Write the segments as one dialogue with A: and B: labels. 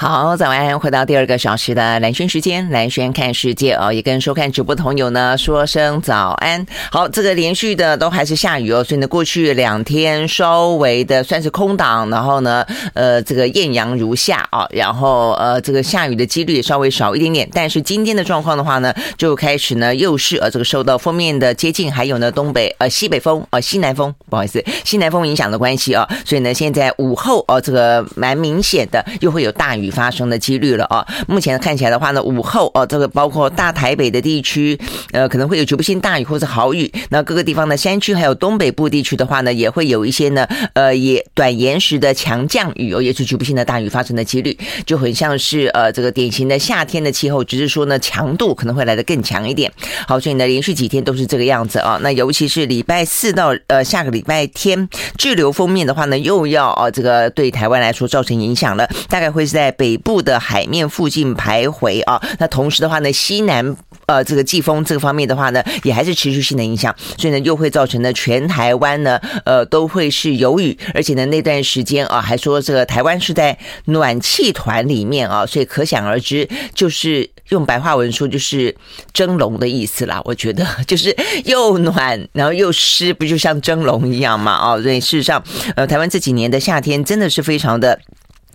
A: 好，早安！回到第二个小时的蓝轩时间，蓝轩看世界哦，也跟收看直播的朋友呢说声早安。好，这个连续的都还是下雨哦，所以呢，过去两天稍微的算是空档，然后呢，呃，这个艳阳如夏啊，然后呃，这个下雨的几率稍微少一点点。但是今天的状况的话呢，就开始呢又是呃这个受到锋面的接近，还有呢东北呃西北风呃西南风，不好意思，西南风影响的关系啊，所以呢现在午后哦，这个蛮明显的又会有大雨发生的几率了啊！目前看起来的话呢，午后哦，这个包括大台北的地区，呃，可能会有局部性大雨或者豪雨。那各个地方的山区还有东北部地区的话呢，也会有一些呢，呃，也短延时的强降雨哦，也是局部性的大雨发生的几率，就很像是呃这个典型的夏天的气候，只是说呢强度可能会来得更强一点。好，所以呢连续几天都是这个样子啊。那尤其是礼拜四到呃下个礼拜天，滞留锋面的话呢，又要啊这个对台湾来说造成影响了，大概会是在北部。的海面附近徘徊啊，那同时的话呢，西南呃这个季风这个方面的话呢，也还是持续性的影响，所以呢又会造成呢全台湾呢呃都会是有雨，而且呢那段时间啊还说这个台湾是在暖气团里面啊，所以可想而知，就是用白话文说就是蒸笼的意思啦。我觉得 就是又暖然后又湿，不就像蒸笼一样嘛啊？所以事实上呃台湾这几年的夏天真的是非常的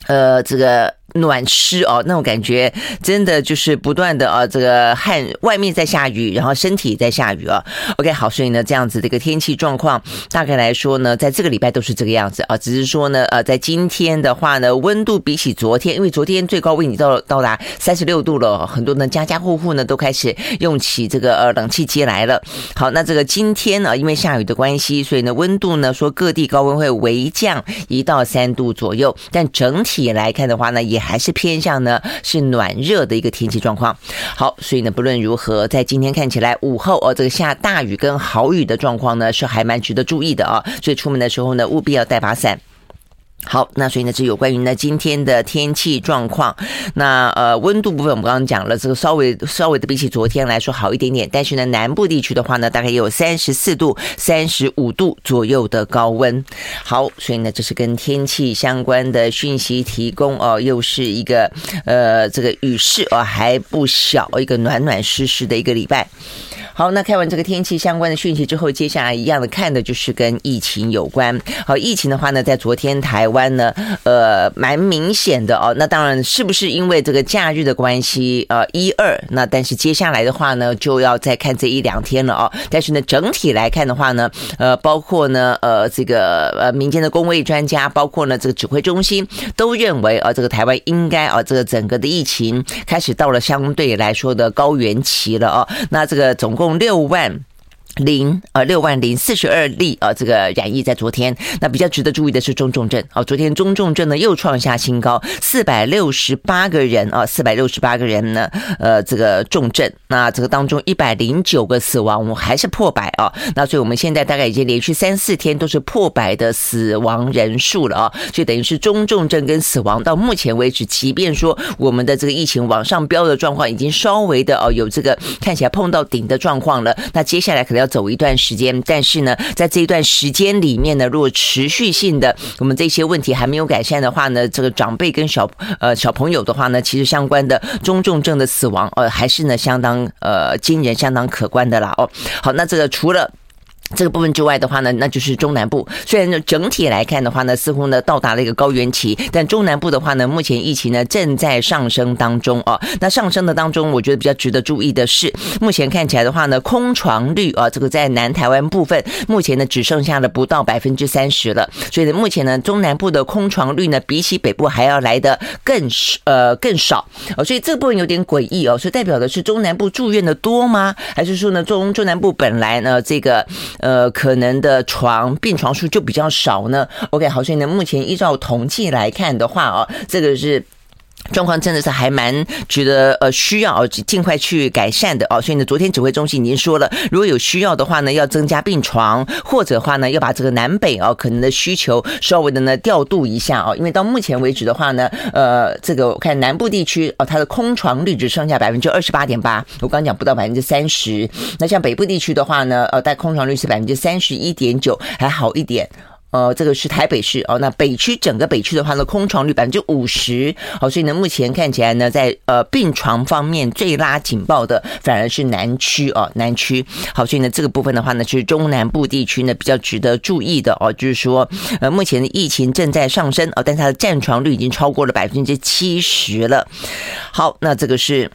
A: 呃这个。暖湿哦，那种感觉真的就是不断的啊，这个汗外面在下雨，然后身体在下雨啊。OK，好，所以呢，这样子的一个天气状况，大概来说呢，在这个礼拜都是这个样子啊。只是说呢，呃，在今天的话呢，温度比起昨天，因为昨天最高温已经到到达三十六度了，很多呢家家户户呢都开始用起这个呃冷气机来了。好，那这个今天呢，因为下雨的关系，所以呢温度呢说各地高温会微降一到三度左右，但整体来看的话呢，也还是偏向呢是暖热的一个天气状况。好，所以呢不论如何，在今天看起来午后哦，这个下大雨跟豪雨的状况呢是还蛮值得注意的啊。所以出门的时候呢务必要带把伞。好，那所以呢，这有关于呢今天的天气状况。那呃，温度部分我们刚刚讲了，这个稍微稍微的比起昨天来说好一点点。但是呢，南部地区的话呢，大概也有三十四度、三十五度左右的高温。好，所以呢，这是跟天气相关的讯息提供哦，又是一个呃这个雨势哦还不小，一个暖暖湿湿的一个礼拜。好，那看完这个天气相关的讯息之后，接下来一样的看的就是跟疫情有关。好，疫情的话呢，在昨天台湾呢，呃，蛮明显的哦。那当然是不是因为这个假日的关系？呃，一二。那但是接下来的话呢，就要再看这一两天了哦。但是呢，整体来看的话呢，呃，包括呢，呃，这个呃民间的公卫专家，包括呢这个指挥中心，都认为啊，这个台湾应该啊，这个整个的疫情开始到了相对来说的高原期了哦。那这个总共。共六万。零呃六万零四十二例啊，这个染疫在昨天。那比较值得注意的是中重症啊，昨天中重症呢又创下新高，四百六十八个人啊，四百六十八个人呢，呃，这个重症。那这个当中一百零九个死亡，我们还是破百啊。那所以我们现在大概已经连续三四天都是破百的死亡人数了啊。所以等于是中重症跟死亡到目前为止，即便说我们的这个疫情往上飙的状况已经稍微的哦有这个看起来碰到顶的状况了，那接下来可能要。走一段时间，但是呢，在这一段时间里面呢，如果持续性的我们这些问题还没有改善的话呢，这个长辈跟小呃小朋友的话呢，其实相关的中重症的死亡呃还是呢相当呃惊人、相当可观的啦哦。好，那这个除了。这个部分之外的话呢，那就是中南部。虽然呢整体来看的话呢，似乎呢到达了一个高原期，但中南部的话呢，目前疫情呢正在上升当中啊。那上升的当中，我觉得比较值得注意的是，目前看起来的话呢，空床率啊，这个在南台湾部分，目前呢只剩下了不到百分之三十了。所以呢，目前呢中南部的空床率呢，比起北部还要来得更呃更少哦。所以这部分有点诡异哦。所以代表的是中南部住院的多吗？还是说呢中中南部本来呢这个？呃，可能的床病床数就比较少呢。OK，好，所以呢，目前依照统计来看的话啊，这个是。状况真的是还蛮觉得呃需要哦尽快去改善的哦，所以呢，昨天指挥中心已经说了，如果有需要的话呢，要增加病床，或者话呢，要把这个南北哦可能的需求稍微的呢调度一下哦，因为到目前为止的话呢，呃，这个我看南部地区哦，它的空床率只剩下百分之二十八点八，我刚刚讲不到百分之三十，那像北部地区的话呢，呃，带空床率是百分之三十一点九，还好一点。呃，这个是台北市哦，那北区整个北区的话呢，空床率百分之五十，好，所以呢，目前看起来呢，在呃病床方面最拉警报的反而是南区哦，南区，好，所以呢，这个部分的话呢，是中南部地区呢比较值得注意的哦，就是说，呃，目前的疫情正在上升哦，但它的占床率已经超过了百分之七十了。好，那这个是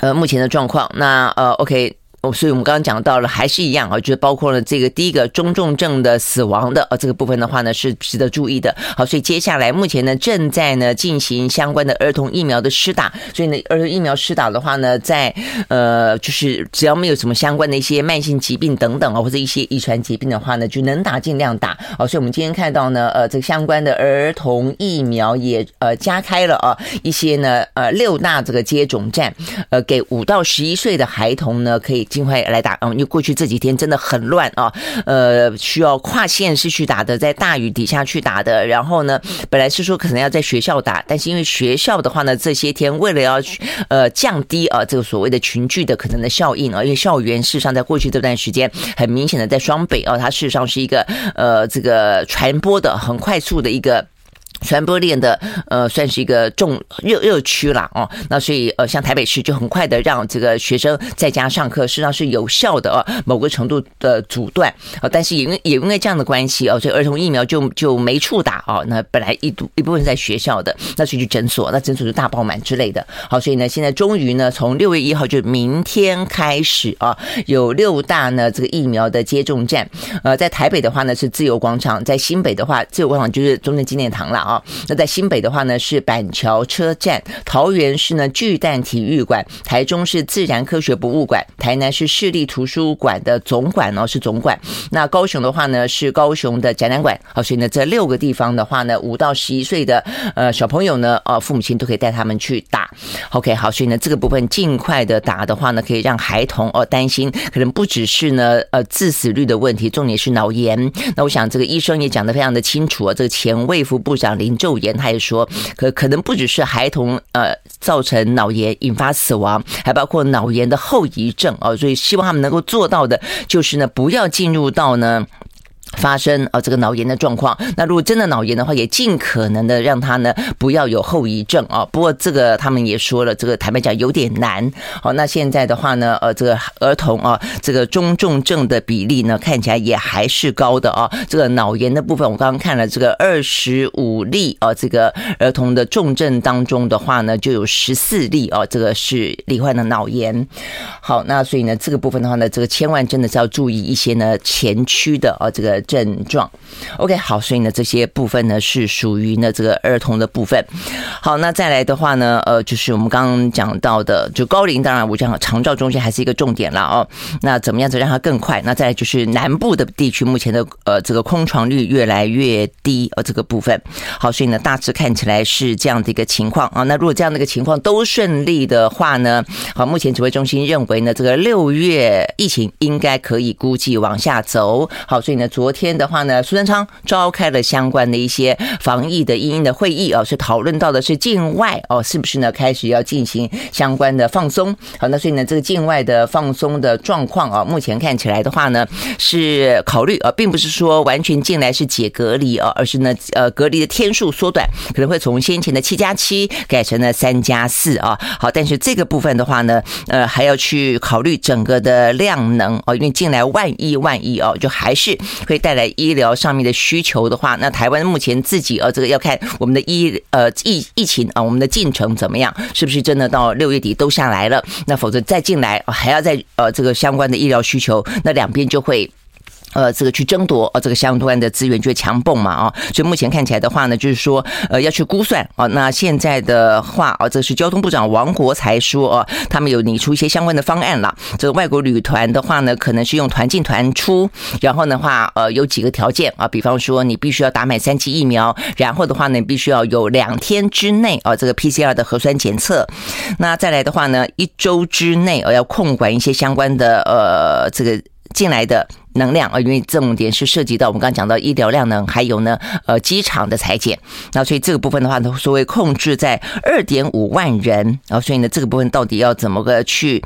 A: 呃目前的状况，那呃 OK。哦，所以我们刚刚讲到了，还是一样啊，就是包括了这个第一个中重症的死亡的啊，这个部分的话呢是值得注意的。好，所以接下来目前呢正在呢进行相关的儿童疫苗的施打，所以呢儿童疫苗施打的话呢，在呃就是只要没有什么相关的一些慢性疾病等等啊，或者一些遗传疾病的话呢，就能打尽量打。好，所以我们今天看到呢，呃，这个相关的儿童疫苗也呃加开了啊，一些呢呃六大这个接种站，呃，给五到十一岁的孩童呢可以。尽快来打，嗯，因为过去这几天真的很乱啊，呃，需要跨县市去打的，在大雨底下去打的，然后呢，本来是说可能要在学校打，但是因为学校的话呢，这些天为了要呃降低啊这个所谓的群聚的可能的效应啊，因为校园事实上在过去这段时间很明显的在双北啊，它事实上是一个呃这个传播的很快速的一个。传播链的呃，算是一个重热热区啦哦，那所以呃，像台北市就很快的让这个学生在家上课，实际上是有效的哦，某个程度的阻断啊，但是也因为也因为这样的关系哦，所以儿童疫苗就就没处打哦。那本来一度一部分在学校的，那所以去诊所，那诊所就大爆满之类的。好，所以呢，现在终于呢，从六月一号就明天开始啊，有六大呢这个疫苗的接种站。呃，在台北的话呢是自由广场，在新北的话，自由广场就是中正纪念堂了。那在新北的话呢是板桥车站，桃园是呢巨蛋体育馆，台中是自然科学博物馆，台南是市立图书馆的总馆哦，是总馆。那高雄的话呢是高雄的展览馆。好，所以呢这六个地方的话呢，五到十一岁的呃小朋友呢，呃父母亲都可以带他们去打。OK，好，所以呢这个部分尽快的打的话呢，可以让孩童哦担心，可能不只是呢呃致死率的问题，重点是脑炎。那我想这个医生也讲得非常的清楚啊，这个前卫福部长。林宙言他也说，可可能不只是孩童呃造成脑炎引发死亡，还包括脑炎的后遗症啊，所以希望他们能够做到的，就是呢不要进入到呢。发生啊，这个脑炎的状况。那如果真的脑炎的话，也尽可能的让他呢不要有后遗症啊。不过这个他们也说了，这个坦白讲有点难。好，那现在的话呢，呃，这个儿童啊，这个中重症的比例呢，看起来也还是高的啊。这个脑炎的部分，我刚刚看了这个二十五例啊，这个儿童的重症当中的话呢，就有十四例啊，这个是罹患的脑炎。好，那所以呢，这个部分的话呢，这个千万真的是要注意一些呢前驱的啊，这个。症状，OK，好，所以呢，这些部分呢是属于呢这个儿童的部分。好，那再来的话呢，呃，就是我们刚刚讲到的，就高龄，当然我讲长照中心还是一个重点了哦。那怎么样子让它更快？那再来就是南部的地区，目前的呃这个空床率越来越低，呃，这个部分。好，所以呢，大致看起来是这样的一个情况啊。那如果这样的一个情况都顺利的话呢，好，目前指挥中心认为呢，这个六月疫情应该可以估计往下走。好，所以呢，昨昨天的话呢，苏贞昌召开了相关的一些防疫的因应的会议啊，是讨论到的是境外哦，是不是呢开始要进行相关的放松？好，那所以呢，这个境外的放松的状况啊，目前看起来的话呢，是考虑啊，并不是说完全进来是解隔离啊，而是呢，呃，隔离的天数缩短，可能会从先前的七加七改成了三加四啊。好，但是这个部分的话呢，呃，还要去考虑整个的量能哦，因为进来万一万一哦，就还是会。带来医疗上面的需求的话，那台湾目前自己呃，这个要看我们的医呃疫疫情啊，我们的进程怎么样，是不是真的到六月底都下来了？那否则再进来还要再呃这个相关的医疗需求，那两边就会。呃，这个去争夺呃，这个相关的资源就会强蹦嘛啊，所以目前看起来的话呢，就是说呃要去估算啊。那现在的话啊，这是交通部长王国才说啊，他们有拟出一些相关的方案了。这个外国旅团的话呢，可能是用团进团出，然后的话呃有几个条件啊，比方说你必须要打满三剂疫苗，然后的话呢，必须要有两天之内啊这个 PCR 的核酸检测。那再来的话呢，一周之内呃要控管一些相关的呃这个。进来的能量啊，因为重点是涉及到我们刚刚讲到医疗量能，还有呢，呃，机场的裁剪。那所以这个部分的话呢，所谓控制在二点五万人然后，所以呢，这个部分到底要怎么个去？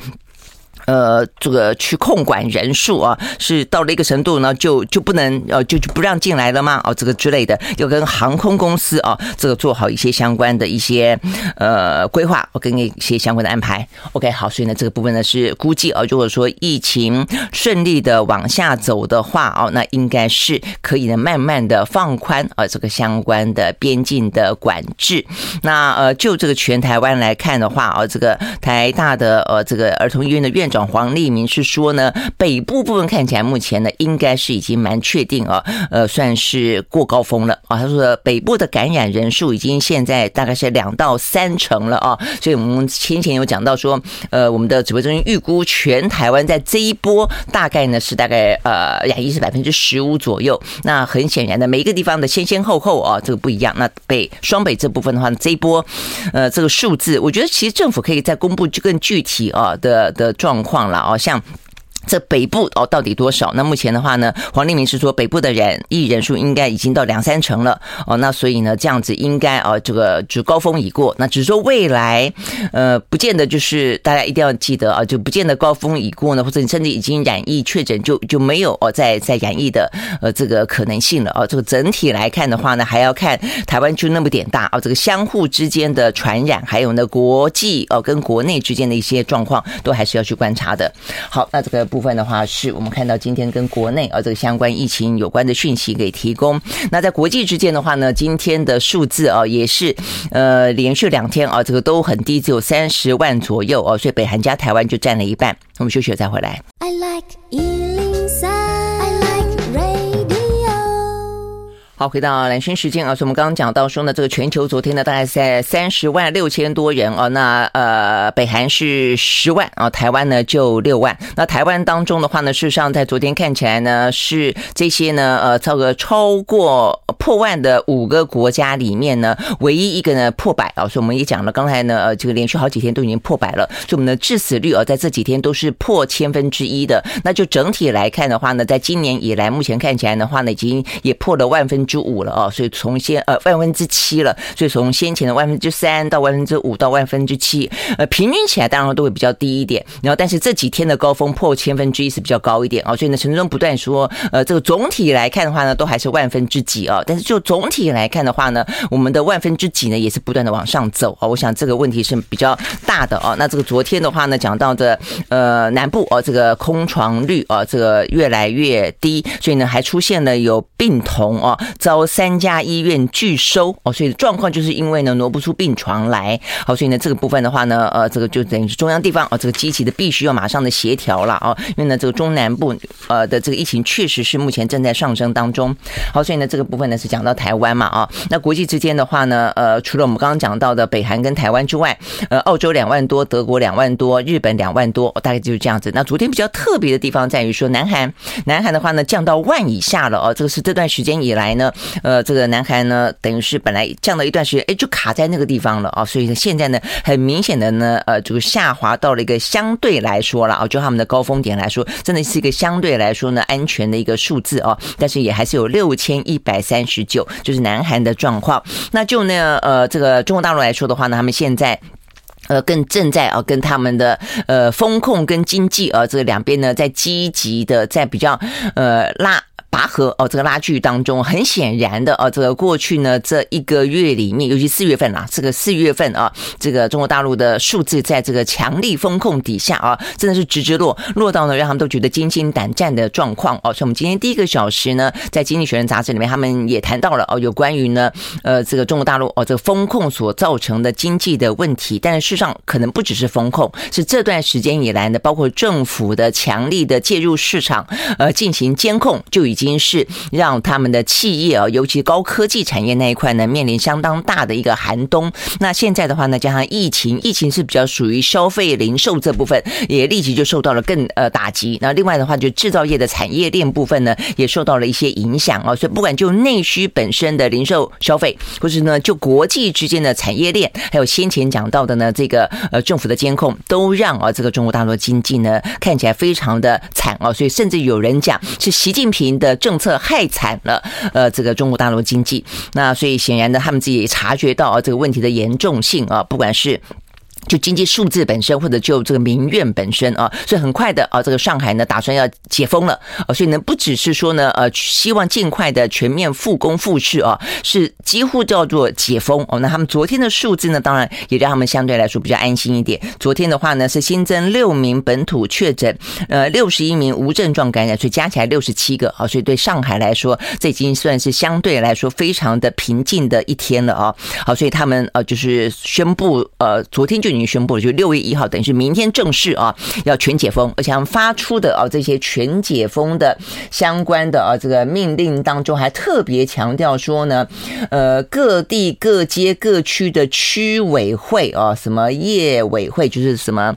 A: 呃，这个去控管人数啊，是到了一个程度呢，就就不能呃，就就不让进来了吗？哦，这个之类的，要跟航空公司啊，这个做好一些相关的一些呃规划，我跟一些相关的安排。OK，好，所以呢，这个部分呢是估计啊，如果说疫情顺利的往下走的话哦，那应该是可以呢，慢慢的放宽啊，这个相关的边境的管制。那呃，就这个全台湾来看的话啊，这个台大的呃这个儿童医院的院长长黄立民是说呢，北部部分看起来目前呢应该是已经蛮确定啊，呃，算是过高峰了啊。他说北部的感染人数已经现在大概是两到三成了啊，所以我们先前有讲到说，呃，我们的指挥中心预估全台湾在这一波大概呢是大概呃染疫是百分之十五左右。那很显然的，每一个地方的先先后后啊，这个不一样。那北双北这部分的话，这一波呃这个数字，我觉得其实政府可以再公布就更具体啊的的状况。了哦，像。这北部哦，到底多少？那目前的话呢，黄立明是说北部的染疫人数应该已经到两三成了哦。那所以呢，这样子应该哦，这个就高峰已过。那只是说未来，呃，不见得就是大家一定要记得啊，就不见得高峰已过呢，或者你甚至已经染疫确诊就就没有哦，在在染疫的呃这个可能性了哦。这个整体来看的话呢，还要看台湾就那么点大哦，这个相互之间的传染，还有呢国际哦跟国内之间的一些状况，都还是要去观察的。好，那这个。部分的话，是我们看到今天跟国内啊这个相关疫情有关的讯息给提供。那在国际之间的话呢，今天的数字啊也是呃连续两天啊这个都很低，只有三十万左右哦，所以北韩加台湾就占了一半。我们休息再回来。I like 好，回到蓝轩时间啊，所以我们刚刚讲到说呢，这个全球昨天呢大概在三十万六千多人啊，那呃北韩是十万啊，台湾呢就六万。那台湾当中的话呢，事实上在昨天看起来呢是这些呢呃超个超过破万的五个国家里面呢唯一一个呢破百啊，所以我们也讲了，刚才呢呃这个连续好几天都已经破百了，所以我们的致死率啊在这几天都是破千分之一的。那就整体来看的话呢，在今年以来目前看起来的话呢，已经也破了万分。之五了哦，所以从先呃万分之七了，所以从先前的万分之三到万分之五到万分之七，呃平均起来当然都会比较低一点。然后但是这几天的高峰破千分之一是比较高一点啊，所以呢陈志中不断说，呃这个总体来看的话呢，都还是万分之几啊。但是就总体来看的话呢，我们的万分之几呢也是不断的往上走啊。我想这个问题是比较大的啊。那这个昨天的话呢，讲到的呃南部哦这个空床率啊这个越来越低，所以呢还出现了有病童啊。遭三家医院拒收哦，所以状况就是因为呢挪不出病床来，好，所以呢这个部分的话呢，呃，这个就等于是中央地方哦，这个积极的必须要马上的协调了啊，因为呢这个中南部呃的这个疫情确实是目前正在上升当中，好，所以呢这个部分呢是讲到台湾嘛啊，那国际之间的话呢，呃，除了我们刚刚讲到的北韩跟台湾之外，呃，澳洲两万多，德国两万多，日本两万多，大概就是这样子。那昨天比较特别的地方在于说，南韩，南韩的话呢降到万以下了哦，这个是这段时间以来呢。呃，这个南韩呢，等于是本来降了一段时间，哎，就卡在那个地方了啊，所以呢现在呢，很明显的呢，呃，这个下滑到了一个相对来说了啊，就他们的高峰点来说，真的是一个相对来说呢安全的一个数字啊，但是也还是有六千一百三十九，就是南韩的状况。那就呢，呃，这个中国大陆来说的话呢，他们现在呃更正在啊跟他们的呃风控跟经济啊这两边呢在积极的在比较呃拉。拔河哦，这个拉锯当中，很显然的哦，这个过去呢这一个月里面，尤其四月份啊，这个四月份啊，这个中国大陆的数字在这个强力风控底下啊，真的是直直落，落到呢让他们都觉得惊心胆战的状况哦。所以，我们今天第一个小时呢，在《经济学人》杂志里面，他们也谈到了哦，有关于呢，呃，这个中国大陆哦，这个风控所造成的经济的问题。但是，事实上可能不只是风控，是这段时间以来呢，包括政府的强力的介入市场，呃，进行监控就已经。已经是让他们的企业啊，尤其高科技产业那一块呢，面临相当大的一个寒冬。那现在的话呢，加上疫情，疫情是比较属于消费零售这部分，也立即就受到了更呃打击。那另外的话，就制造业的产业链部分呢，也受到了一些影响啊。所以不管就内需本身的零售消费，或是呢就国际之间的产业链，还有先前讲到的呢这个呃政府的监控，都让啊这个中国大陆经济呢看起来非常的惨啊。所以甚至有人讲是习近平的。政策害惨了，呃，这个中国大陆经济。那所以显然呢，他们自己也察觉到啊，这个问题的严重性啊，不管是。就经济数字本身，或者就这个民怨本身啊，所以很快的啊，这个上海呢打算要解封了啊，所以呢不只是说呢呃希望尽快的全面复工复市啊，是几乎叫做解封哦。那他们昨天的数字呢，当然也让他们相对来说比较安心一点。昨天的话呢是新增六名本土确诊，呃六十一名无症状感染，所以加起来六十七个啊，所以对上海来说，这已经算是相对来说非常的平静的一天了啊。好，所以他们呃就是宣布呃昨天就。已经宣布了，就六月一号，等于是明天正式啊，要全解封。而且发出的啊这些全解封的相关的啊这个命令当中，还特别强调说呢，呃，各地各街各区的区委会啊，什么业委会，就是什么。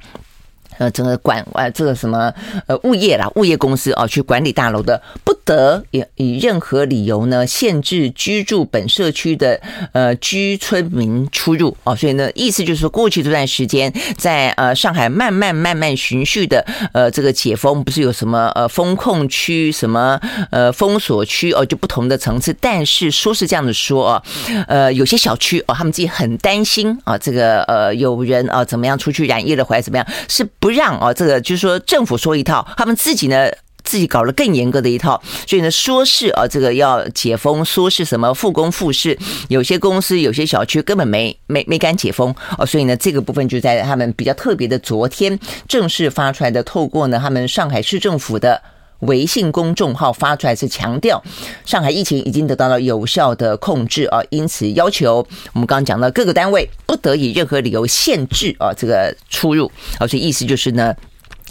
A: 呃，整个管啊，这个什么呃物业啦，物业公司啊，去管理大楼的，不得以以任何理由呢限制居住本社区的呃居村民出入哦。所以呢，意思就是说，过去这段时间在呃上海慢慢慢慢循序的呃这个解封，不是有什么呃封控区、什么呃封锁区哦，就不同的层次。但是说是这样子说啊，呃，有些小区哦，他们自己很担心啊，这个呃有人啊怎么样出去染疫了，或者怎么样是。不不让啊，这个就是说政府说一套，他们自己呢自己搞了更严格的一套，所以呢说是啊这个要解封，说是什么复工复市，有些公司有些小区根本没没没敢解封哦，所以呢这个部分就在他们比较特别的昨天正式发出来的，透过呢他们上海市政府的。微信公众号发出来是强调，上海疫情已经得到了有效的控制啊，因此要求我们刚刚讲到各个单位不得以任何理由限制啊这个出入而且意思就是呢。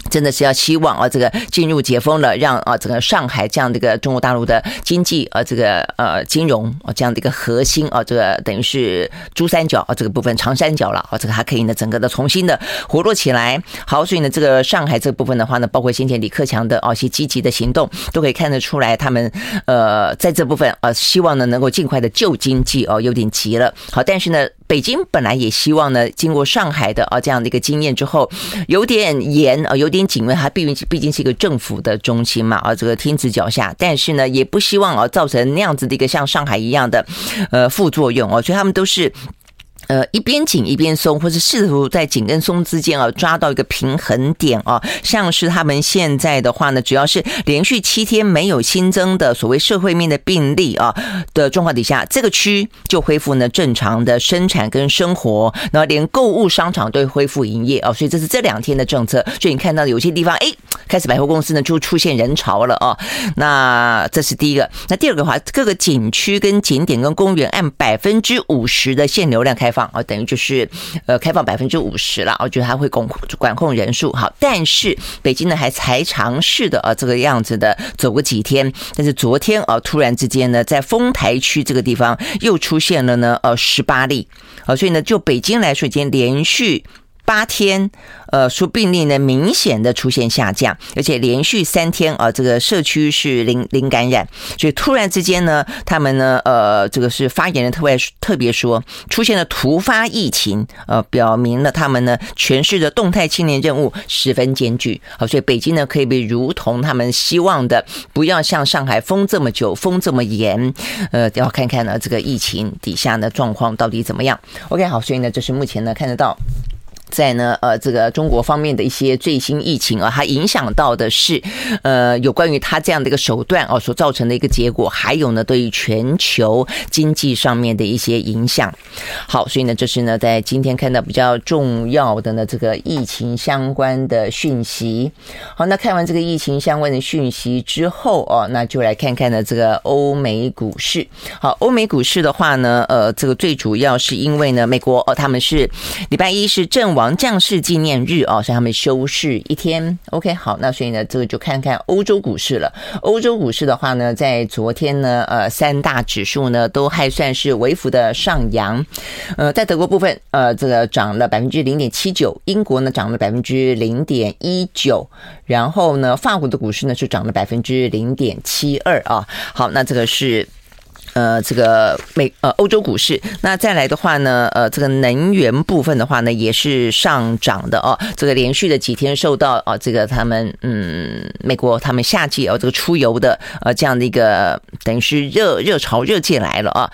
A: 真的是要希望啊，这个进入解封了，让啊整个上海这样的一个中国大陆的经济啊，这个呃金融啊这样的一个核心啊，这个等于是珠三角啊这个部分长三角了啊，这个还可以呢整个的重新的活络起来。好，所以呢这个上海这部分的话呢，包括先前李克强的啊一些积极的行动，都可以看得出来，他们呃在这部分啊希望呢能够尽快的救经济哦，有点急了。好，但是呢。北京本来也希望呢，经过上海的啊这样的一个经验之后，有点严啊，有点紧，因为它毕竟毕竟是一个政府的中心嘛啊，这个天子脚下，但是呢，也不希望啊造成那样子的一个像上海一样的呃副作用哦，所以他们都是。呃，一边紧一边松，或是试图在紧跟松之间啊抓到一个平衡点啊。像是他们现在的话呢，主要是连续七天没有新增的所谓社会面的病例啊的状况底下，这个区就恢复呢正常的生产跟生活，然后连购物商场都恢复营业啊。所以这是这两天的政策。所以你看到有些地方哎，开始百货公司呢就出现人潮了啊。那这是第一个。那第二个的话，各个景区跟景点跟公园按百分之五十的限流量开放。啊，等于就是呃，开放百分之五十了，我觉得还会管管控人数。好，但是北京呢还才尝试的啊，这个样子的走过几天。但是昨天啊，突然之间呢，在丰台区这个地方又出现了呢，呃，十八例啊，所以呢，就北京来说，已经连续。八天，呃，说病例呢明显的出现下降，而且连续三天啊，这个社区是零零感染，所以突然之间呢，他们呢，呃，这个是发言人特别特别说，出现了突发疫情，呃，表明了他们呢全市的动态清零任务十分艰巨，好，所以北京呢可以被如同他们希望的，不要像上海封这么久，封这么严，呃，要看看呢这个疫情底下的状况到底怎么样。OK，好，所以呢，这是目前呢看得到。在呢，呃，这个中国方面的一些最新疫情啊，它影响到的是，呃，有关于它这样的一个手段哦，所造成的一个结果，还有呢，对于全球经济上面的一些影响。好，所以呢，这是呢，在今天看到比较重要的呢，这个疫情相关的讯息。好，那看完这个疫情相关的讯息之后哦，那就来看看呢，这个欧美股市。好，欧美股市的话呢，呃，这个最主要是因为呢，美国哦，他们是礼拜一是正亡将士纪念日哦，所以他们休市一天。OK，好，那所以呢，这个就看看欧洲股市了。欧洲股市的话呢，在昨天呢，呃，三大指数呢都还算是微幅的上扬。呃，在德国部分，呃，这个涨了百分之零点七九；英国呢涨了百分之零点一九；然后呢，法国的股市呢是涨了百分之零点七二啊。好，那这个是。呃，这个美呃欧洲股市，那再来的话呢，呃，这个能源部分的话呢，也是上涨的哦。这个连续的几天受到啊、这个他们嗯，美国他们夏季哦，这个出游的呃这样的一个等于是热热潮热进来了啊。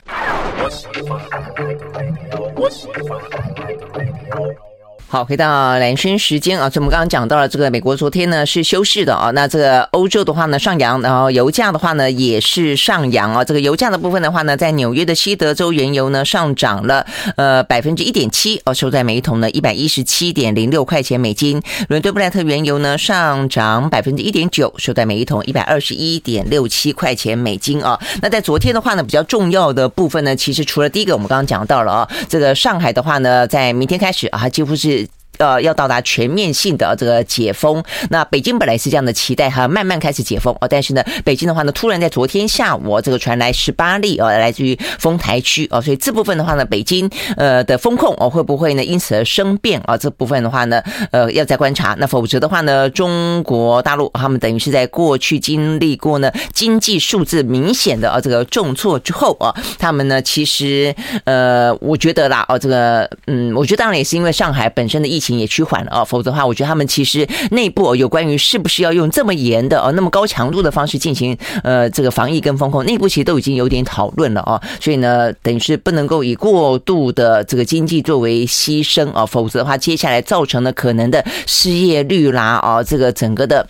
A: 好，回到蓝轩时间啊，所以我们刚刚讲到了这个美国昨天呢是休市的啊，那这个欧洲的话呢上扬，然后油价的话呢也是上扬啊。这个油价的部分的话呢，在纽约的西德州原油呢上涨了呃百分之一点七哦，收在每一桶呢一百一十七点零六块钱美金。伦敦布兰特原油呢上涨百分之一点九，收在每一桶一百二十一点六七块钱美金啊。那在昨天的话呢，比较重要的部分呢，其实除了第一个我们刚刚讲到了啊，这个上海的话呢，在明天开始啊，几乎是。呃，要到达全面性的这个解封，那北京本来是这样的期待哈，慢慢开始解封哦。但是呢，北京的话呢，突然在昨天下午这个传来十八例哦，来自于丰台区哦，所以这部分的话呢，北京呃的风控哦，会不会呢因此而生变啊？这部分的话呢，呃，要再观察。那否则的话呢，中国大陆他们等于是在过去经历过呢经济数字明显的啊这个重挫之后啊，他们呢其实呃，我觉得啦哦，这个嗯，我觉得当然也是因为上海本身的疫情。也趋缓了啊，否则的话，我觉得他们其实内部有关于是不是要用这么严的哦，那么高强度的方式进行呃这个防疫跟风控，内部其实都已经有点讨论了啊，所以呢，等于是不能够以过度的这个经济作为牺牲啊，否则的话，接下来造成的可能的失业率啦啊，这个整个的。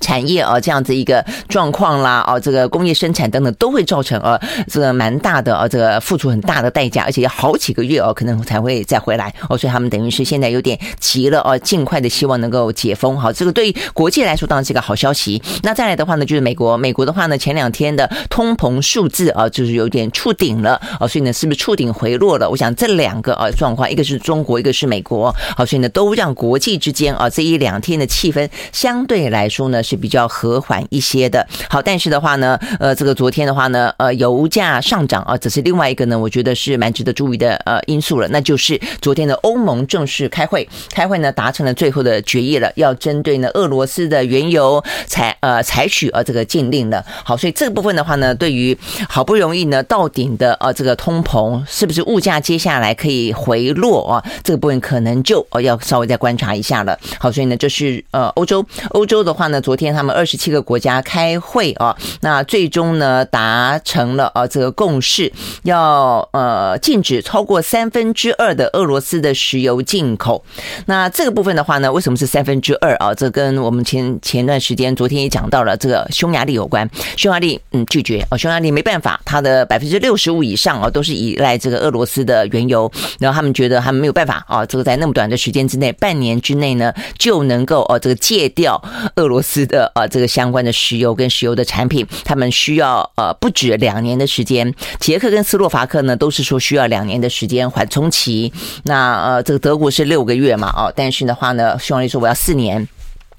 A: 产业啊，这样子一个状况啦，哦，这个工业生产等等都会造成呃这个蛮大的呃这个付出很大的代价，而且要好几个月哦，可能才会再回来哦，所以他们等于是现在有点急了哦，尽快的希望能够解封。好，这个对于国际来说当然是一个好消息。那再来的话呢，就是美国，美国的话呢，前两天的通膨数字啊，就是有点触顶了哦，所以呢，是不是触顶回落了？我想这两个呃状况，一个是中国，一个是美国，好，所以呢，都让国际之间啊这一两天的气氛相对来说呢。是比较和缓一些的，好，但是的话呢，呃，这个昨天的话呢，呃，油价上涨啊，这是另外一个呢，我觉得是蛮值得注意的呃因素了，那就是昨天的欧盟正式开会，开会呢达成了最后的决议了，要针对呢俄罗斯的原油采呃采取呃这个禁令了。好，所以这个部分的话呢，对于好不容易呢到顶的呃这个通膨，是不是物价接下来可以回落啊？这个部分可能就呃要稍微再观察一下了。好，所以呢，就是呃欧洲欧洲的话呢，昨昨天他们二十七个国家开会啊，那最终呢达成了啊这个共识，要呃禁止超过三分之二的俄罗斯的石油进口。那这个部分的话呢，为什么是三分之二啊？这跟我们前前段时间昨天也讲到了这个匈牙利有关。匈牙利嗯拒绝啊，匈牙利没办法，它的百分之六十五以上啊都是依赖这个俄罗斯的原油，然后他们觉得他们没有办法啊，这个在那么短的时间之内，半年之内呢就能够哦这个戒掉俄罗斯。的呃，这个相关的石油跟石油的产品，他们需要呃不止两年的时间。捷克跟斯洛伐克呢，都是说需要两年的时间缓冲期。那呃，这个德国是六个月嘛，哦，但是的话呢，匈牙利说我要四年。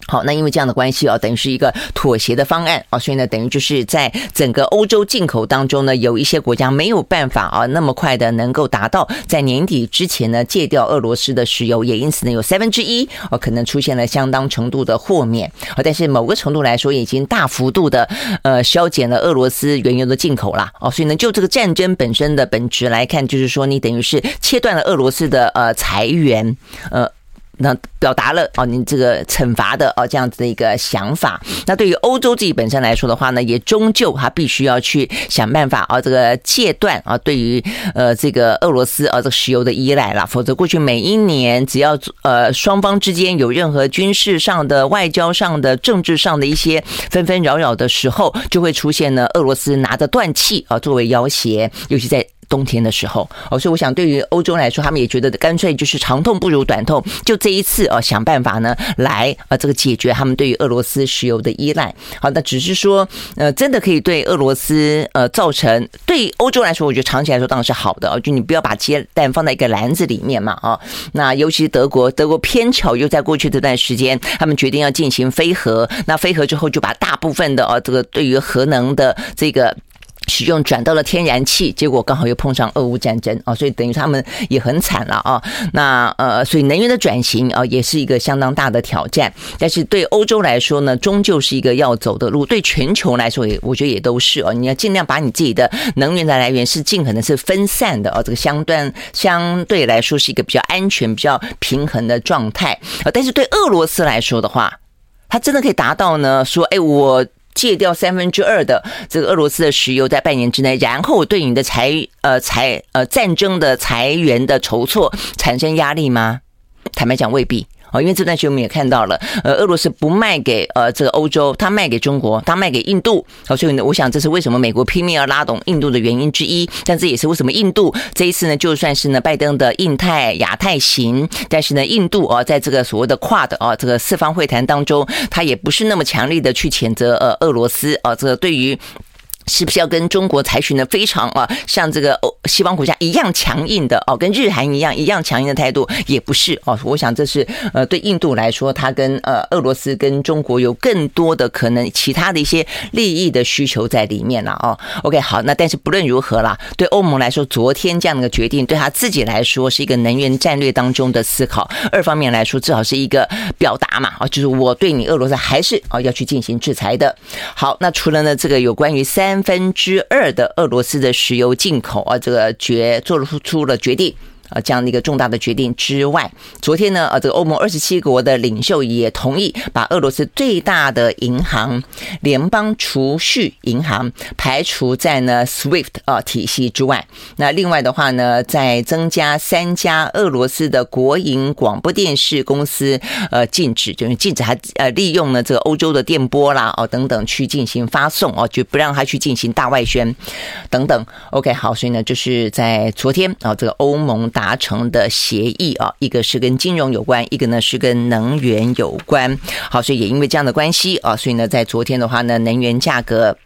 A: 好，那因为这样的关系啊，等于是一个妥协的方案啊，所以呢，等于就是在整个欧洲进口当中呢，有一些国家没有办法啊，那么快的能够达到在年底之前呢戒掉俄罗斯的石油，也因此呢，有三分之一哦可能出现了相当程度的豁免啊，但是某个程度来说，已经大幅度的呃削减了俄罗斯原油的进口啦。哦，所以呢，就这个战争本身的本质来看，就是说你等于是切断了俄罗斯的呃财源呃。那表达了哦，你这个惩罚的哦这样子的一个想法。那对于欧洲自己本身来说的话呢，也终究他必须要去想办法啊，这个戒断啊，对于呃这个俄罗斯啊这个石油的依赖了。否则过去每一年只要呃双方之间有任何军事上的、外交上的、政治上的一些纷纷扰扰的时候，就会出现呢俄罗斯拿着断气啊作为要挟，尤其在。冬天的时候，哦，所以我想，对于欧洲来说，他们也觉得干脆就是长痛不如短痛，就这一次哦，想办法呢，来啊，这个解决他们对于俄罗斯石油的依赖。好，那只是说，呃，真的可以对俄罗斯呃造成对欧洲来说，我觉得长期来说当然是好的啊，就你不要把鸡蛋放在一个篮子里面嘛，啊，那尤其是德国，德国偏巧又在过去这段时间，他们决定要进行飞核，那飞核之后就把大部分的哦，这个对于核能的这个。使用转到了天然气，结果刚好又碰上俄乌战争啊，所以等于他们也很惨了啊。那呃，所以能源的转型啊，也是一个相当大的挑战。但是对欧洲来说呢，终究是一个要走的路。对全球来说，也我觉得也都是哦。你要尽量把你自己的能源的来源是尽可能是分散的啊，这个相对相对来说是一个比较安全、比较平衡的状态啊。但是对俄罗斯来说的话，它真的可以达到呢？说，哎，我。戒掉三分之二的这个俄罗斯的石油，在半年之内，然后对你的财呃财呃战争的财源的筹措产生压力吗？坦白讲未必。哦，因为这段时间我们也看到了，呃，俄罗斯不卖给呃这个欧洲，他卖给中国，他卖给印度，好，所以呢，我想这是为什么美国拼命要拉拢印度的原因之一。但这也是为什么印度这一次呢，就算是呢拜登的印太亚太行，但是呢，印度啊，在这个所谓的跨的啊这个四方会谈当中，他也不是那么强力的去谴责呃俄罗斯啊，这个对于。是不是要跟中国采取呢非常啊像这个欧西方国家一样强硬的哦，跟日韩一样一样强硬的态度也不是哦。我想这是呃对印度来说，它跟呃俄罗斯跟中国有更多的可能其他的一些利益的需求在里面了哦。OK，好，那但是不论如何啦，对欧盟来说，昨天这样的决定对他自己来说是一个能源战略当中的思考。二方面来说，至少是一个表达嘛啊，就是我对你俄罗斯还是啊要去进行制裁的。好，那除了呢这个有关于三。三分之二的俄罗斯的石油进口啊，这个决做出了决定。啊，这样的一个重大的决定之外，昨天呢，呃，这个欧盟二十七国的领袖也同意把俄罗斯最大的银行联邦储蓄银行排除在呢 SWIFT 啊体系之外。那另外的话呢，再增加三家俄罗斯的国营广播电视公司，呃，禁止就是禁止还呃利用呢这个欧洲的电波啦哦等等去进行发送哦，就不让他去进行大外宣等等。OK，好，所以呢，就是在昨天啊，这个欧盟。达成的协议啊，一个是跟金融有关，一个呢是跟能源有关。好，所以也因为这样的关系啊，所以呢，在昨天的话呢，能源价格。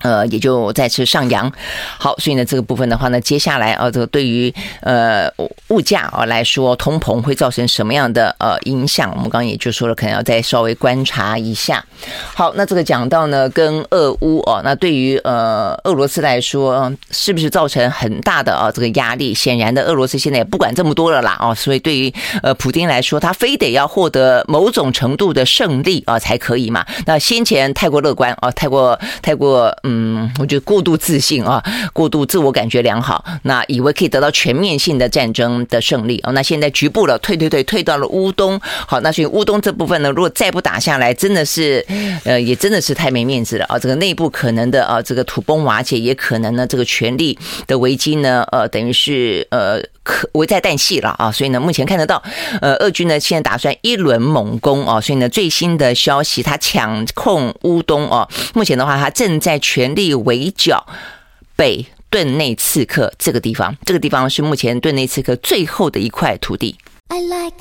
A: 呃，也就再次上扬。好，所以呢，这个部分的话呢，接下来啊，这个对于呃物价啊来说，通膨会造成什么样的呃影响？我们刚刚也就说了，可能要再稍微观察一下。好，那这个讲到呢，跟俄乌哦，那对于呃俄罗斯来说，是不是造成很大的啊这个压力？显然的，俄罗斯现在也不管这么多了啦哦，所以对于呃普丁来说，他非得要获得某种程度的胜利啊才可以嘛。那先前太过乐观啊，太过太过。嗯我觉得过度自信啊，过度自我感觉良好，那以为可以得到全面性的战争的胜利哦，那现在局部了，退退退，退到了乌东，好，那所以乌东这部分呢，如果再不打下来，真的是，呃，也真的是太没面子了啊，这个内部可能的啊，这个土崩瓦解，也可能呢，这个权力的危机呢，呃，等于是呃。可危在旦夕了啊，所以呢，目前看得到，呃，俄军呢现在打算一轮猛攻啊，所以呢，最新的消息，他抢控乌东啊，目前的话，他正在全全力围剿北顿内刺客这个地方，这个地方是目前顿内刺客最后的一块土地。I like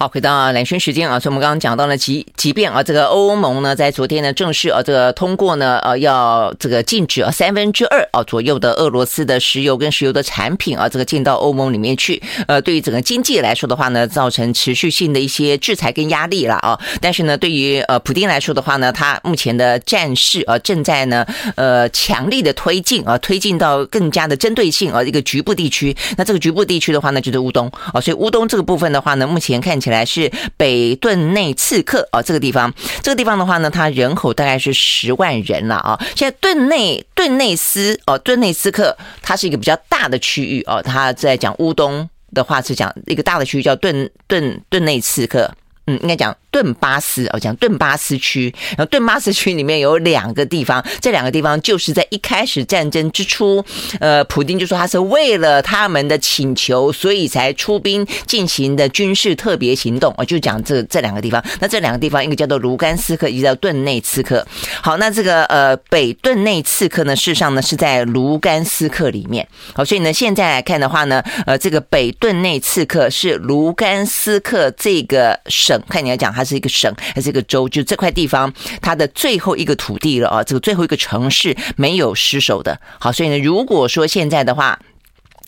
A: 好，回到蓝轩时间啊，所以我们刚刚讲到了，即即便啊，这个欧盟呢，在昨天呢，正式啊，这个通过呢，呃，要这个禁止啊三分之二啊左右的俄罗斯的石油跟石油的产品啊，这个进到欧盟里面去，呃，对于整个经济来说的话呢，造成持续性的一些制裁跟压力了啊。但是呢，对于呃普丁来说的话呢，他目前的战事啊，正在呢，呃，强力的推进啊，推进到更加的针对性啊，一个局部地区。那这个局部地区的话呢，就是乌东啊，所以乌东这个部分的话呢，目前看起来。起来是北顿内刺客哦，这个地方，这个地方的话呢，它人口大概是十万人了啊。现在顿内顿内斯哦，顿内斯克，它是一个比较大的区域哦。它在讲乌东的话是讲一个大的区域叫顿顿顿内刺客，嗯，应该讲。顿巴斯哦，讲顿巴斯区，然后顿巴斯区里面有两个地方，这两个地方就是在一开始战争之初，呃，普丁就说他是为了他们的请求，所以才出兵进行的军事特别行动。我就讲这这两个地方，那这两个地方一个叫做卢甘斯克，一个叫顿内茨克。好，那这个呃北顿内茨克呢，事实上呢是在卢甘斯克里面。好，所以呢现在来看的话呢，呃，这个北顿内茨克是卢甘斯克这个省，看你来讲。它是一个省还是一个州？就这块地方，它的最后一个土地了啊，这个最后一个城市没有失守的。好，所以呢，如果说现在的话。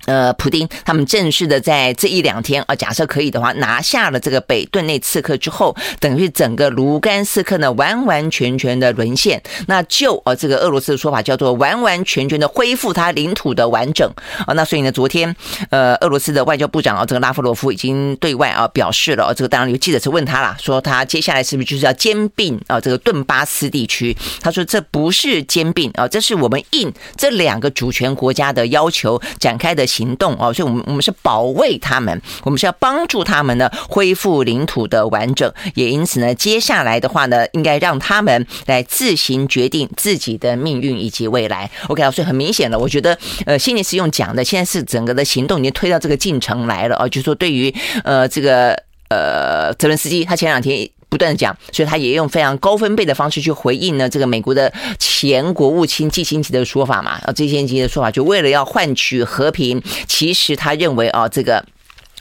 A: 呃，普丁他们正式的在这一两天啊，假设可以的话，拿下了这个北顿内刺客之后，等于整个卢甘斯克呢完完全全的沦陷。那就呃这个俄罗斯的说法叫做完完全全的恢复它领土的完整啊。那所以呢，昨天呃俄罗斯的外交部长啊，这个拉夫罗夫已经对外啊表示了，这个当然有记者是问他了，说他接下来是不是就是要兼并啊这个顿巴斯地区？他说这不是兼并啊，这是我们应这两个主权国家的要求展开的。行动哦，所以我们我们是保卫他们，我们是要帮助他们呢恢复领土的完整，也因此呢，接下来的话呢，应该让他们来自行决定自己的命运以及未来。OK，所以很明显了，我觉得呃，心里是用讲的，现在是整个的行动已经推到这个进程来了啊，就是说对于呃这个呃泽伦斯基，他前两天。不断的讲，所以他也用非常高分贝的方式去回应呢。这个美国的前国务卿季辛奇的说法嘛，啊，季辛奇的说法就为了要换取和平。其实他认为啊，这个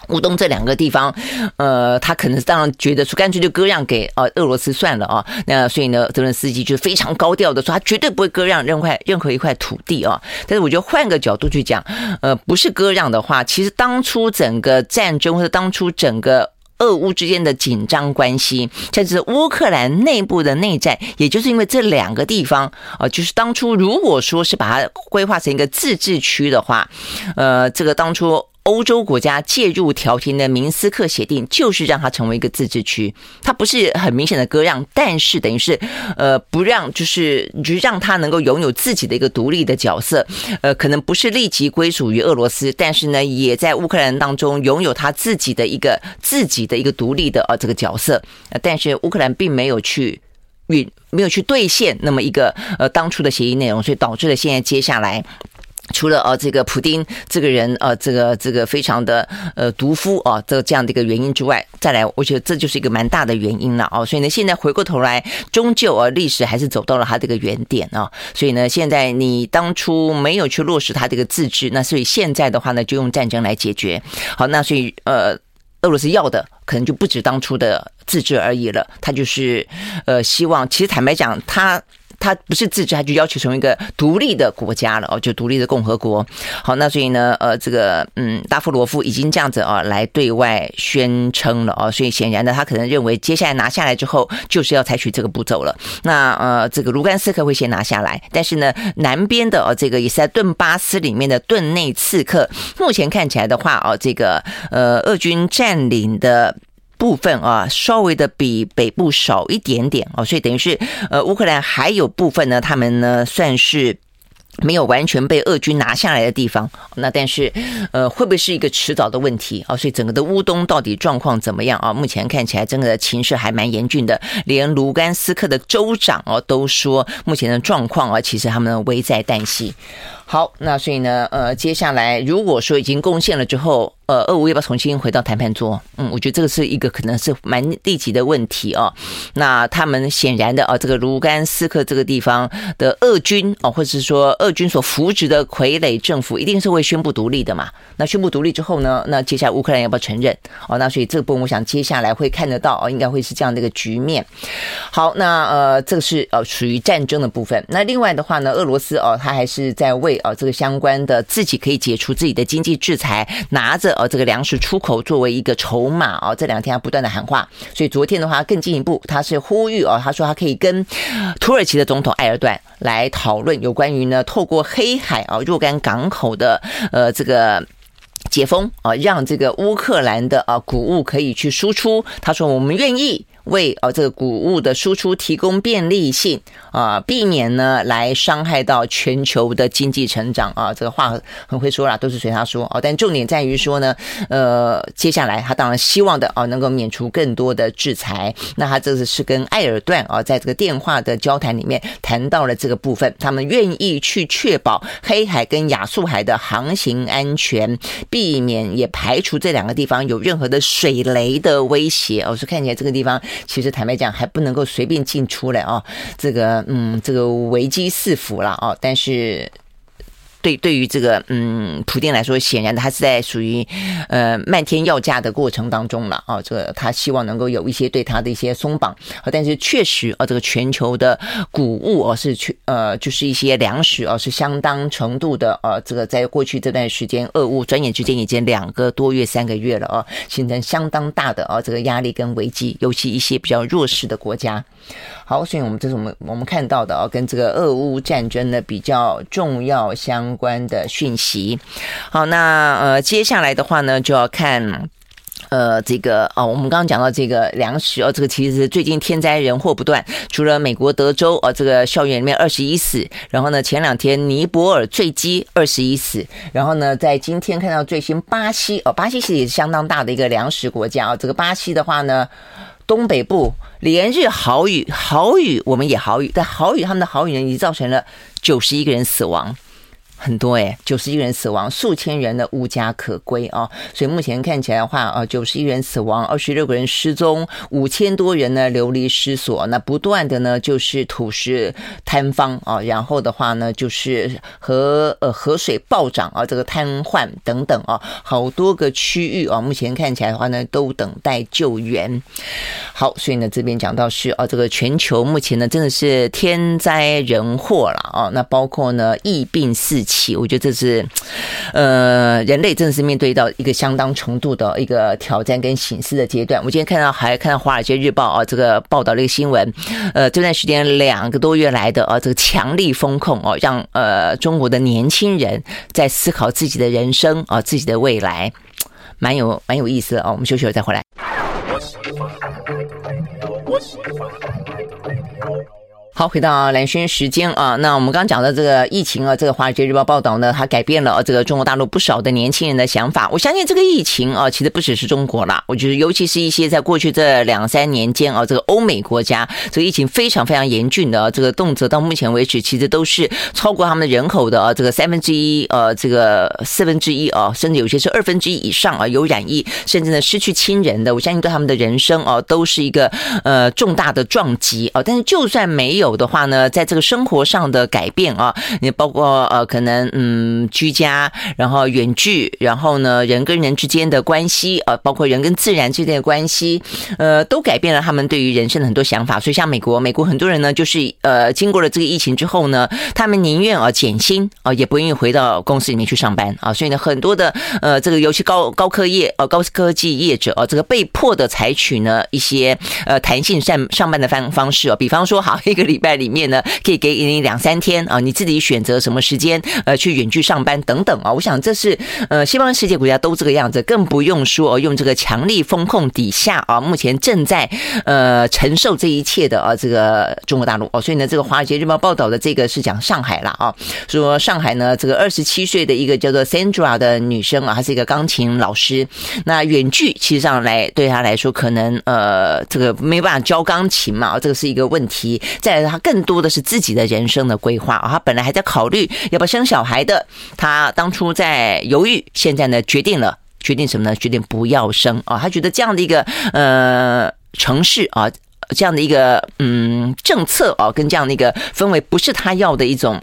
A: 乌东这两个地方，呃，他可能当然觉得说干脆就割让给呃俄罗斯算了啊。那所以呢，泽伦斯基就非常高调的说，他绝对不会割让任块任何一块土地啊。但是我觉得换个角度去讲，呃，不是割让的话，其实当初整个战争或者当初整个。俄乌之间的紧张关系，甚至乌克兰内部的内战，也就是因为这两个地方啊，就是当初如果说是把它规划成一个自治区的话，呃，这个当初。欧洲国家介入调停的明斯克协定，就是让它成为一个自治区。它不是很明显的割让，但是等于是呃不让，就是就让它能够拥有自己的一个独立的角色。呃，可能不是立即归属于俄罗斯，但是呢，也在乌克兰当中拥有他自己的一个自己的一个独立的呃这个角色。但是乌克兰并没有去允没有去兑现那么一个呃当初的协议内容，所以导致了现在接下来。除了呃这个普丁这个人呃这个这个非常的呃毒夫啊，这这样的一个原因之外，再来，我觉得这就是一个蛮大的原因了哦。所以呢，现在回过头来，终究啊，历史还是走到了他这个原点啊。所以呢，现在你当初没有去落实他这个自治，那所以现在的话呢，就用战争来解决。好，那所以呃，俄罗斯要的可能就不止当初的自治而已了，他就是呃希望，其实坦白讲，他。他不是自治，他就要求成为一个独立的国家了哦，就独立的共和国。好，那所以呢，呃，这个嗯，拉夫罗夫已经这样子啊，来对外宣称了哦，所以显然呢，他可能认为接下来拿下来之后，就是要采取这个步骤了。那呃，这个卢甘斯克会先拿下来，但是呢，南边的哦，这个也是在顿巴斯里面的顿内茨克，目前看起来的话哦，这个呃，俄军占领的。部分啊，稍微的比北部少一点点哦，所以等于是呃，乌克兰还有部分呢，他们呢算是没有完全被俄军拿下来的地方。那但是呃，会不会是一个迟早的问题啊？所以整个的乌东到底状况怎么样啊？目前看起来，整个的情势还蛮严峻的。连卢甘斯克的州长哦都说，目前的状况啊，其实他们危在旦夕。好，那所以呢，呃，接下来如果说已经攻陷了之后。呃，俄乌要不要重新回到谈判桌？嗯，我觉得这个是一个可能是蛮立即的问题哦。那他们显然的啊，这个卢甘斯克这个地方的俄军哦，或者是说俄军所扶植的傀儡政府，一定是会宣布独立的嘛？那宣布独立之后呢？那接下来乌克兰要不要承认？哦，那所以这个部分我想接下来会看得到哦，应该会是这样的一个局面。好，那呃，这个是呃属于战争的部分。那另外的话呢，俄罗斯哦，他还是在为啊这个相关的自己可以解除自己的经济制裁，拿着。呃，这个粮食出口作为一个筹码啊，这两天他不断的喊话，所以昨天的话更进一步，他是呼吁哦，他说他可以跟土耳其的总统埃尔段来讨论有关于呢，透过黑海啊若干港口的呃这个解封啊，让这个乌克兰的啊谷物可以去输出。他说我们愿意。为呃这个谷物的输出提供便利性啊，避免呢来伤害到全球的经济成长啊，这个话很会说啦，都是随他说哦。但重点在于说呢，呃，接下来他当然希望的啊，能够免除更多的制裁。那他这次是跟埃尔段啊，在这个电话的交谈里面谈到了这个部分，他们愿意去确保黑海跟亚速海的航行安全，避免也排除这两个地方有任何的水雷的威胁。我是看起来这个地方。其实坦白讲，还不能够随便进出来啊，这个嗯，这个危机四伏了啊，但是。对，对于这个嗯，普丁来说，显然他是在属于呃漫天要价的过程当中了啊。这个他希望能够有一些对他的一些松绑，啊但是确实啊，这个全球的谷物哦是去呃就是一些粮食哦是相当程度的呃这个在过去这段时间，俄乌转眼之间已经两个多月三个月了啊，形成相当大的啊这个压力跟危机，尤其一些比较弱势的国家。好，所以我们这是我们我们看到的啊，跟这个俄乌战争呢比较重要相相关的讯息。好，那呃接下来的话呢，就要看呃，这个哦，我们刚刚讲到这个粮食哦，这个其实最近天灾人祸不断。除了美国德州哦，这个校园里面二十一死，然后呢，前两天尼泊尔坠机二十一死，然后呢，在今天看到最新巴西哦，巴西其实也是相当大的一个粮食国家哦。这个巴西的话呢，东北部连日豪雨，豪雨我们也豪雨，但豪雨他们的豪雨呢，已经造成了九十一个人死亡。很多哎，九十一人死亡，数千人的无家可归啊！所以目前看起来的话，啊，九十一人死亡，二十六个人失踪，五千多人呢流离失所。那不断的呢就是土石坍方啊，然后的话呢就是河呃河水暴涨啊，这个瘫痪等等啊，好多个区域啊，目前看起来的话呢都等待救援。好，所以呢这边讲到是啊，这个全球目前呢真的是天灾人祸了啊，那包括呢疫病四。起我觉得这是，呃，人类正是面对到一个相当程度的一个挑战跟省思的阶段。我今天看到还看到《华尔街日报》啊，这个报道了一个新闻，呃，这段时间两个多月来的啊，这个强力风控哦，让呃中国的年轻人在思考自己的人生啊，自己的未来，蛮有蛮有意思的哦。我们休息了再回来。好，回到蓝轩时间啊，那我们刚讲的这个疫情啊，这个《华尔街日报》报道呢，它改变了这个中国大陆不少的年轻人的想法。我相信这个疫情啊，其实不只是中国啦，我觉得尤其是一些在过去这两三年间啊，这个欧美国家这个疫情非常非常严峻的，这个动辄到目前为止，其实都是超过他们的人口的啊，这个三分之一呃，这个四分之一啊，甚至有些是二分之一以上啊，有染疫，甚至呢失去亲人的，我相信对他们的人生啊，都是一个呃重大的撞击啊。但是就算没有。有的话呢，在这个生活上的改变啊，你包括呃，可能嗯，居家，然后远距，然后呢，人跟人之间的关系，呃，包括人跟自然之间的关系，呃，都改变了他们对于人生的很多想法。所以，像美国，美国很多人呢，就是呃，经过了这个疫情之后呢，他们宁愿啊减薪啊，也不愿意回到公司里面去上班啊。所以呢，很多的呃，这个尤其高高科业呃高科技业者啊，这个被迫的采取呢一些呃弹性上上班的方方式啊，比方说，好一个礼。在里面呢，可以给你两三天啊，你自己选择什么时间呃去远距上班等等啊。我想这是呃西方世界国家都这个样子，更不用说用这个强力风控底下啊，目前正在呃承受这一切的啊这个中国大陆哦。所以呢，这个《华尔街日报》报道的这个是讲上海了啊，说上海呢这个二十七岁的一个叫做 Sandra 的女生啊，她是一个钢琴老师。那远距其实上来对她来说，可能呃这个没办法教钢琴嘛，这个是一个问题。再。他更多的是自己的人生的规划啊，他本来还在考虑要不要生小孩的，他当初在犹豫，现在呢决定了，决定什么呢？决定不要生啊，他觉得这样的一个呃城市啊，这样的一个嗯政策啊，跟这样的一个氛围，不是他要的一种。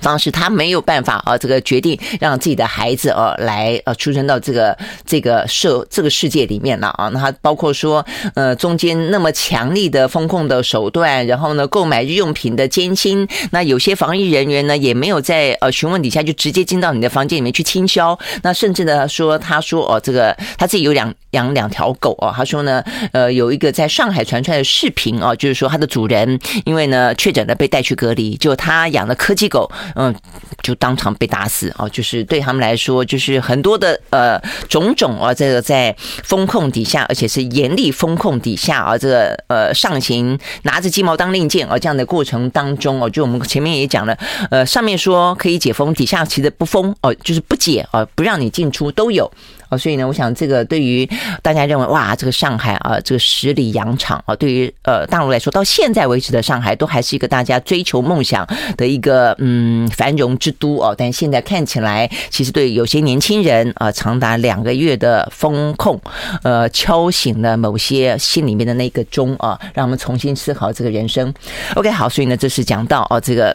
A: 方式，他没有办法啊，这个决定让自己的孩子啊来呃出生到这个这个社这个世界里面了啊。那他包括说呃中间那么强力的风控的手段，然后呢购买日用品的艰辛，那有些防疫人员呢也没有在呃询问底下就直接进到你的房间里面去清消。那甚至呢说他说哦这个他自己有两养两条狗哦，他说呢呃有一个在上海传出来的视频啊，就是说他的主人因为呢确诊了被带去隔离，就他养的柯基狗。嗯，就当场被打死啊！就是对他们来说，就是很多的呃种种啊，这个在风控底下，而且是严厉风控底下啊，这个呃上行拿着鸡毛当令箭啊，这样的过程当中哦，就我们前面也讲了，呃，上面说可以解封，底下其实不封哦，就是不解啊，不让你进出都有。啊，所以呢，我想这个对于大家认为哇，这个上海啊，这个十里洋场啊，对于呃大陆来说，到现在为止的上海都还是一个大家追求梦想的一个嗯繁荣之都哦。但现在看起来，其实对有些年轻人啊，长达两个月的风控，呃，敲醒了某些心里面的那个钟啊，让我们重新思考这个人生。OK，好，所以呢，这是讲到哦这个。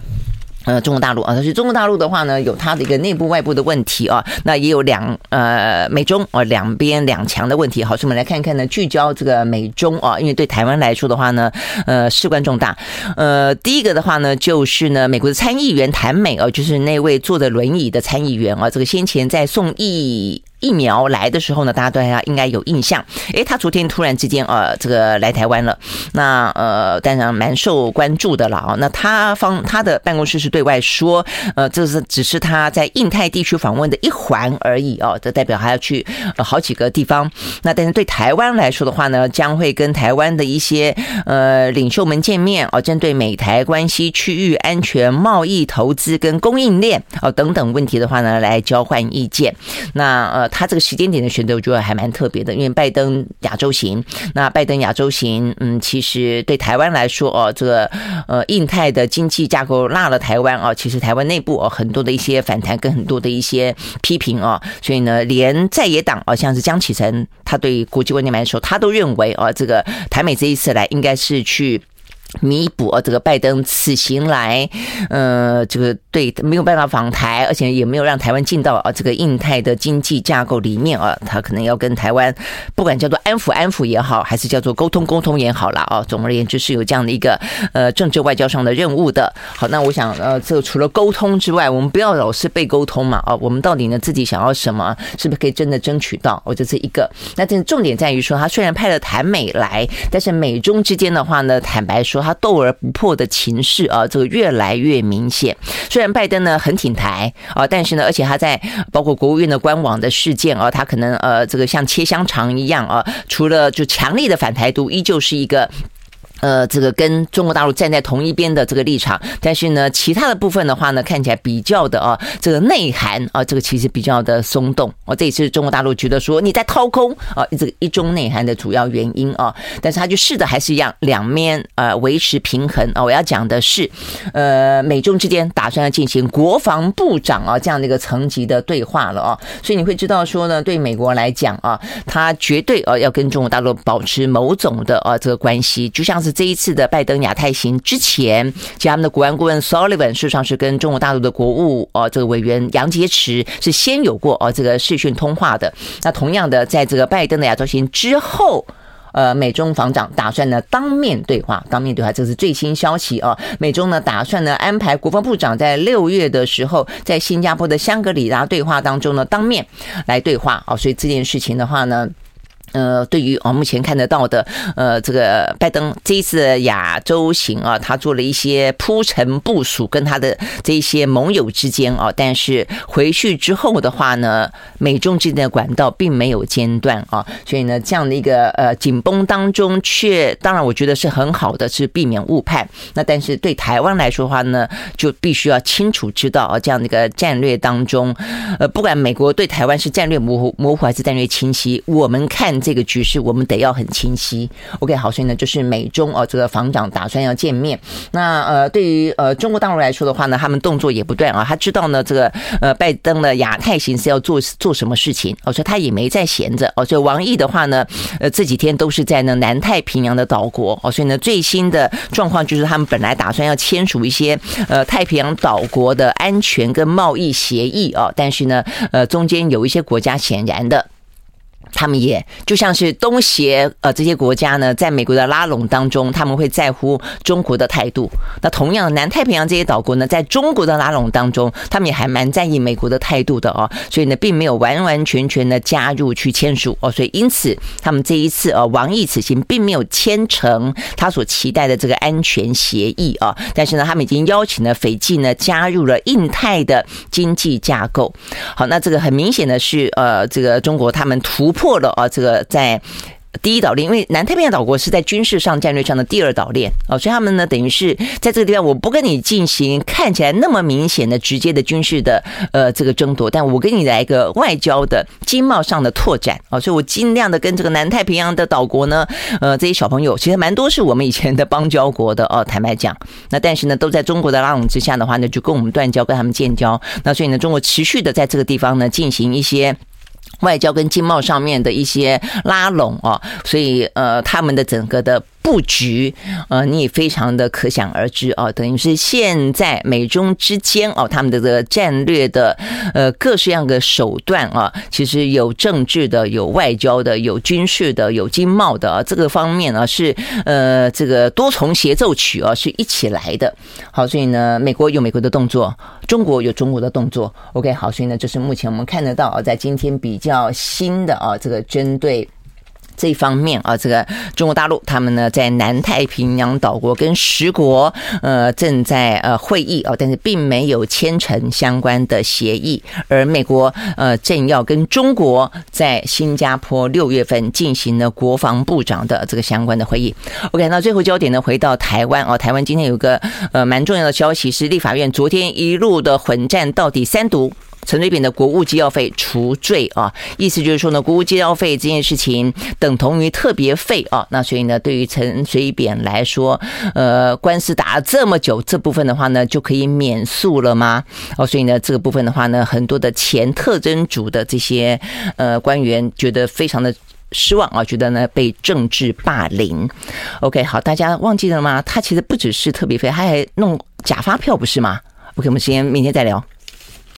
A: 呃，中国大陆啊，但是中国大陆的话呢，有它的一个内部外部的问题啊，那也有两呃美中啊两边两强的问题。好，所以我们来看看呢，聚焦这个美中啊，因为对台湾来说的话呢，呃，事关重大。呃，第一个的话呢，就是呢，美国的参议员谭美啊，就是那位坐着轮椅的参议员啊，这个先前在宋毅。疫苗来的时候呢，大家对他应该有印象。诶，他昨天突然之间呃，这个来台湾了，那呃，当然蛮受关注的了啊。那他方他的办公室是对外说，呃，这是只是他在印太地区访问的一环而已哦，这代表还要去好几个地方。那但是对台湾来说的话呢，将会跟台湾的一些呃领袖们见面哦，针对美台关系、区域安全、贸易、投资跟供应链哦等等问题的话呢，来交换意见。那呃，他这个时间点的选择，我觉得还蛮特别的，因为拜登亚洲行。那拜登亚洲行，嗯，其实对台湾来说哦，这个呃印太的经济架构落了台湾哦，其实台湾内部哦很多的一些反弹跟很多的一些批评哦，所以呢，连在野党哦，像是江启臣，他对国际问题来说，他都认为哦，这个台美这一次来应该是去。弥补这个拜登此行来，呃，这个对没有办法访台，而且也没有让台湾进到啊这个印太的经济架构里面啊，他可能要跟台湾不管叫做安抚安抚也好，还是叫做沟通沟通也好了啊。总而言之是有这样的一个呃政治外交上的任务的。好，那我想呃，这除了沟通之外，我们不要老是被沟通嘛啊，我们到底呢自己想要什么，是不是可以真的争取到？我这是一个。那这重点在于说，他虽然派了台美来，但是美中之间的话呢，坦白说。他斗而不破的情势啊，这个越来越明显。虽然拜登呢很挺台啊，但是呢，而且他在包括国务院的官网的事件啊，他可能呃，这个像切香肠一样啊，除了就强力的反台独，依旧是一个。呃，这个跟中国大陆站在同一边的这个立场，但是呢，其他的部分的话呢，看起来比较的啊，这个内涵啊，这个其实比较的松动啊，这也是中国大陆觉得说你在掏空啊，这个一中内涵的主要原因啊。但是他就试的还是一样，两面呃维持平衡啊。我要讲的是，呃，美中之间打算要进行国防部长啊这样的一个层级的对话了啊，所以你会知道说呢，对美国来讲啊，他绝对啊要跟中国大陆保持某种的啊这个关系，就像是。这一次的拜登亚太行之前，其他们的国安顾问 Sullivan 事实上是跟中国大陆的国务哦这个委员杨洁篪是先有过哦这个视讯通话的。那同样的，在这个拜登的亚洲行之后，呃，美中防长打算呢当面对话，当面对话，这是最新消息啊。美中呢打算呢安排国防部长在六月的时候，在新加坡的香格里拉对话当中呢当面来对话哦。所以这件事情的话呢。呃，对于啊，目前看得到的，呃，这个拜登这一次亚洲行啊，他做了一些铺陈部署，跟他的这些盟友之间啊，但是回去之后的话呢，美中之间的管道并没有间断啊，所以呢，这样的一个呃紧绷当中，却当然我觉得是很好的，是避免误判。那但是对台湾来说的话呢，就必须要清楚知道啊，这样的一个战略当中，呃，不管美国对台湾是战略模糊模糊还是战略清晰，我们看。这个局势我们得要很清晰。OK，好，所以呢，就是美中哦，这个防长打算要见面。那呃，对于呃中国大陆来说的话呢，他们动作也不断啊。他知道呢，这个呃拜登的亚太行是要做做什么事情，哦，所以他也没在闲着。哦，所以王毅的话呢，呃这几天都是在呢南太平洋的岛国。哦，所以呢最新的状况就是他们本来打算要签署一些呃太平洋岛国的安全跟贸易协议啊，但是呢呃中间有一些国家显然的。他们也就像是东协呃这些国家呢，在美国的拉拢当中，他们会在乎中国的态度。那同样，南太平洋这些岛国呢，在中国的拉拢当中，他们也还蛮在意美国的态度的哦。所以呢，并没有完完全全的加入去签署哦。所以因此，他们这一次呃，王毅此行并没有签成他所期待的这个安全协议啊。但是呢，他们已经邀请了斐济呢加入了印太的经济架构。好，那这个很明显的是呃，这个中国他们突破。破了啊！这个在第一岛链，因为南太平洋岛国是在军事上、战略上的第二岛链哦，所以他们呢，等于是在这个地方，我不跟你进行看起来那么明显的直接的军事的呃这个争夺，但我跟你来一个外交的经贸上的拓展哦，所以我尽量的跟这个南太平洋的岛国呢，呃，这些小朋友其实蛮多是我们以前的邦交国的哦，坦白讲，那但是呢，都在中国的拉拢之下的话呢，就跟我们断交，跟他们建交，那所以呢，中国持续的在这个地方呢进行一些。外交跟经贸上面的一些拉拢啊，所以呃，他们的整个的布局，呃，你也非常的可想而知哦，等于是现在美中之间哦，他们的这个战略的呃各式样的手段啊，其实有政治的，有外交的，有军事的，有经贸的啊，这个方面呢是呃这个多重协奏曲啊是一起来的。好，所以呢，美国有美国的动作，中国有中国的动作。OK，好，所以呢，这是目前我们看得到啊，在今天比较新的啊这个针对。这方面啊，这个中国大陆他们呢，在南太平洋岛国跟十国呃正在呃会议啊，但是并没有签成相关的协议。而美国呃正要跟中国在新加坡六月份进行了国防部长的这个相关的会议。OK，那最后焦点呢，回到台湾哦，台湾今天有个呃蛮重要的消息是，立法院昨天一路的混战到底三读。陈水扁的国务机要费除罪啊，意思就是说呢，国务机要费这件事情等同于特别费啊。那所以呢，对于陈水扁来说，呃，官司打了这么久，这部分的话呢，就可以免诉了吗？哦，所以呢，这个部分的话呢，很多的前特侦组的这些呃官员觉得非常的失望啊，觉得呢被政治霸凌。OK，好，大家忘记了吗？他其实不只是特别费，他还弄假发票，不是吗？OK，我们先明天再聊。